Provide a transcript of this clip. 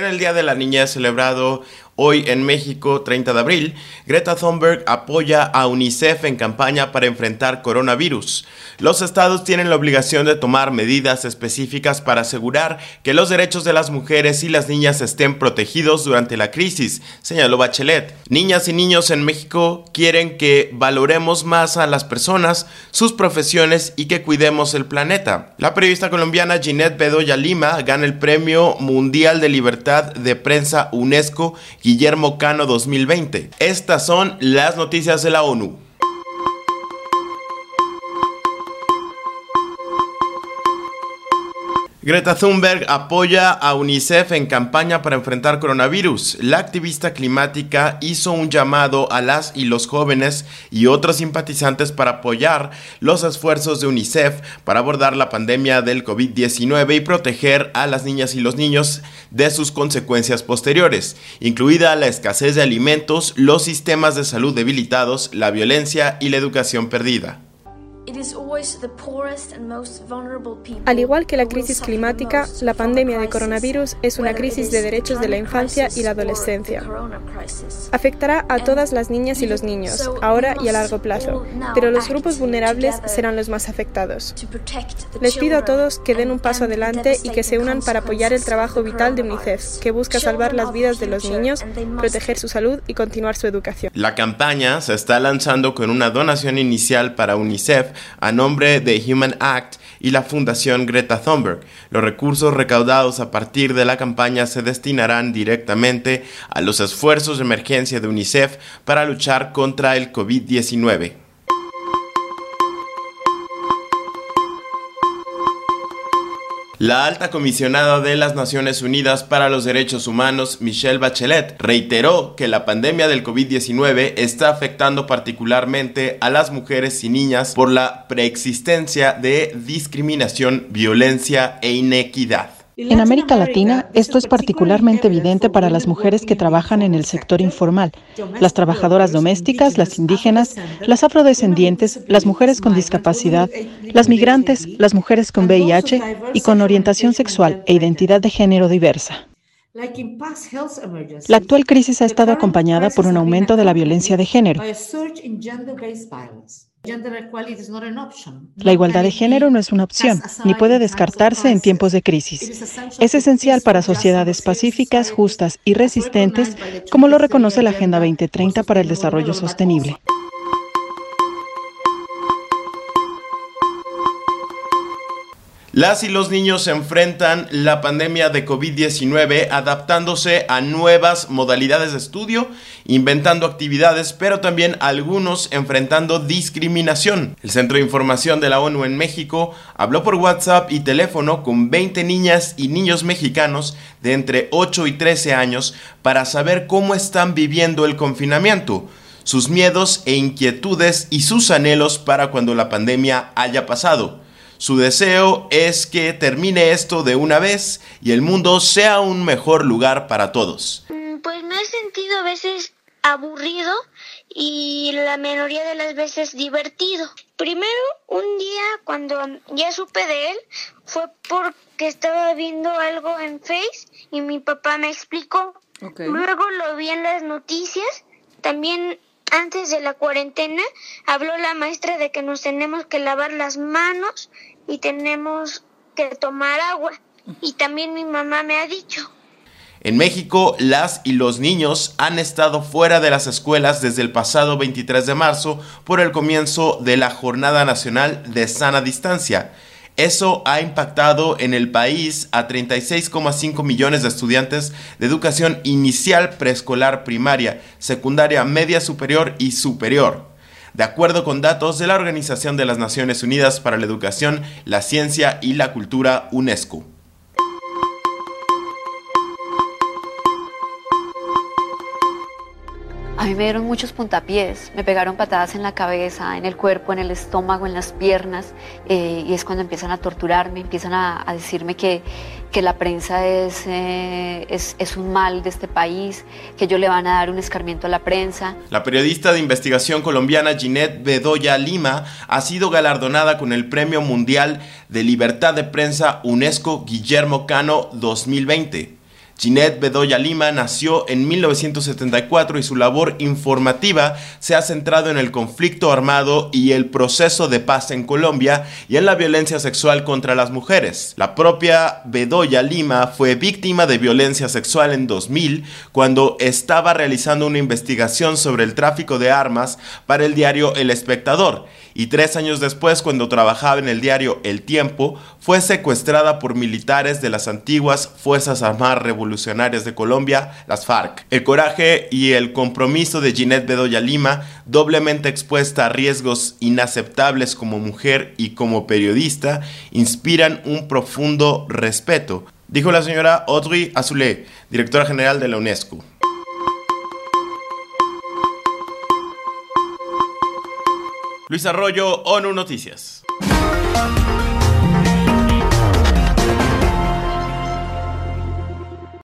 En el Día de la Niña celebrado Hoy en México, 30 de abril, Greta Thunberg apoya a UNICEF en campaña para enfrentar coronavirus. Los estados tienen la obligación de tomar medidas específicas para asegurar que los derechos de las mujeres y las niñas estén protegidos durante la crisis, señaló Bachelet. Niñas y niños en México quieren que valoremos más a las personas, sus profesiones y que cuidemos el planeta. La periodista colombiana Ginette Bedoya Lima gana el Premio Mundial de Libertad de Prensa UNESCO Guillermo Cano 2020. Estas son las noticias de la ONU. Greta Thunberg apoya a UNICEF en campaña para enfrentar coronavirus. La activista climática hizo un llamado a las y los jóvenes y otros simpatizantes para apoyar los esfuerzos de UNICEF para abordar la pandemia del COVID-19 y proteger a las niñas y los niños de sus consecuencias posteriores, incluida la escasez de alimentos, los sistemas de salud debilitados, la violencia y la educación perdida. Al igual que la crisis climática, la pandemia de coronavirus es una crisis de derechos de la infancia y la adolescencia. Afectará a todas las niñas y los niños, ahora y a largo plazo, pero los grupos vulnerables serán los más afectados. Les pido a todos que den un paso adelante y que se unan para apoyar el trabajo vital de UNICEF, que busca salvar las vidas de los niños, proteger su salud y continuar su educación. La campaña se está lanzando con una donación inicial para UNICEF a nombre de Human Act y la Fundación Greta Thunberg. Los recursos recaudados a partir de la campaña se destinarán directamente a los esfuerzos de emergencia de UNICEF para luchar contra el COVID-19. La alta comisionada de las Naciones Unidas para los Derechos Humanos, Michelle Bachelet, reiteró que la pandemia del COVID-19 está afectando particularmente a las mujeres y niñas por la preexistencia de discriminación, violencia e inequidad. En América Latina, esto es particularmente evidente para las mujeres que trabajan en el sector informal, las trabajadoras domésticas, las indígenas, las afrodescendientes, las mujeres con discapacidad, las migrantes, las mujeres con VIH y con orientación sexual e identidad de género diversa. La actual crisis ha estado acompañada por un aumento de la violencia de género. La igualdad de género no es una opción, ni puede descartarse en tiempos de crisis. Es esencial para sociedades pacíficas, justas y resistentes, como lo reconoce la Agenda 2030 para el Desarrollo Sostenible. Las y los niños se enfrentan la pandemia de COVID-19 adaptándose a nuevas modalidades de estudio, inventando actividades, pero también algunos enfrentando discriminación. El Centro de Información de la ONU en México habló por WhatsApp y teléfono con 20 niñas y niños mexicanos de entre 8 y 13 años para saber cómo están viviendo el confinamiento sus miedos e inquietudes y sus anhelos para cuando la pandemia haya pasado. Su deseo es que termine esto de una vez y el mundo sea un mejor lugar para todos. Mm, pues me he sentido a veces aburrido y la mayoría de las veces divertido. Primero, un día cuando ya supe de él, fue porque estaba viendo algo en Face y mi papá me explicó. Luego lo vi en las noticias. También antes de la cuarentena habló la maestra de que nos tenemos que lavar las manos y tenemos que tomar agua. Y también mi mamá me ha dicho. En México, las y los niños han estado fuera de las escuelas desde el pasado 23 de marzo por el comienzo de la Jornada Nacional de Sana Distancia. Eso ha impactado en el país a 36,5 millones de estudiantes de educación inicial, preescolar, primaria, secundaria, media superior y superior de acuerdo con datos de la Organización de las Naciones Unidas para la Educación, la Ciencia y la Cultura UNESCO. A mí me dieron muchos puntapiés, me pegaron patadas en la cabeza, en el cuerpo, en el estómago, en las piernas, eh, y es cuando empiezan a torturarme, empiezan a, decirme que, que, la prensa es, eh, es, es, un mal de este país, que ellos le van a dar un escarmiento a la prensa. La periodista de investigación colombiana Ginette Bedoya Lima ha sido galardonada con el Premio Mundial de Libertad de Prensa UNESCO Guillermo Cano 2020. Ginette Bedoya Lima nació en 1974 y su labor informativa se ha centrado en el conflicto armado y el proceso de paz en Colombia y en la violencia sexual contra las mujeres. La propia Bedoya Lima fue víctima de violencia sexual en 2000 cuando estaba realizando una investigación sobre el tráfico de armas para el diario El Espectador y tres años después, cuando trabajaba en el diario El Tiempo, fue secuestrada por militares de las antiguas Fuerzas Armadas Revolucionarias de Colombia, las FARC. El coraje y el compromiso de Ginette Bedoya Lima, doblemente expuesta a riesgos inaceptables como mujer y como periodista, inspiran un profundo respeto, dijo la señora Audrey Azoulay, directora general de la UNESCO. Luis Arroyo, ONU Noticias.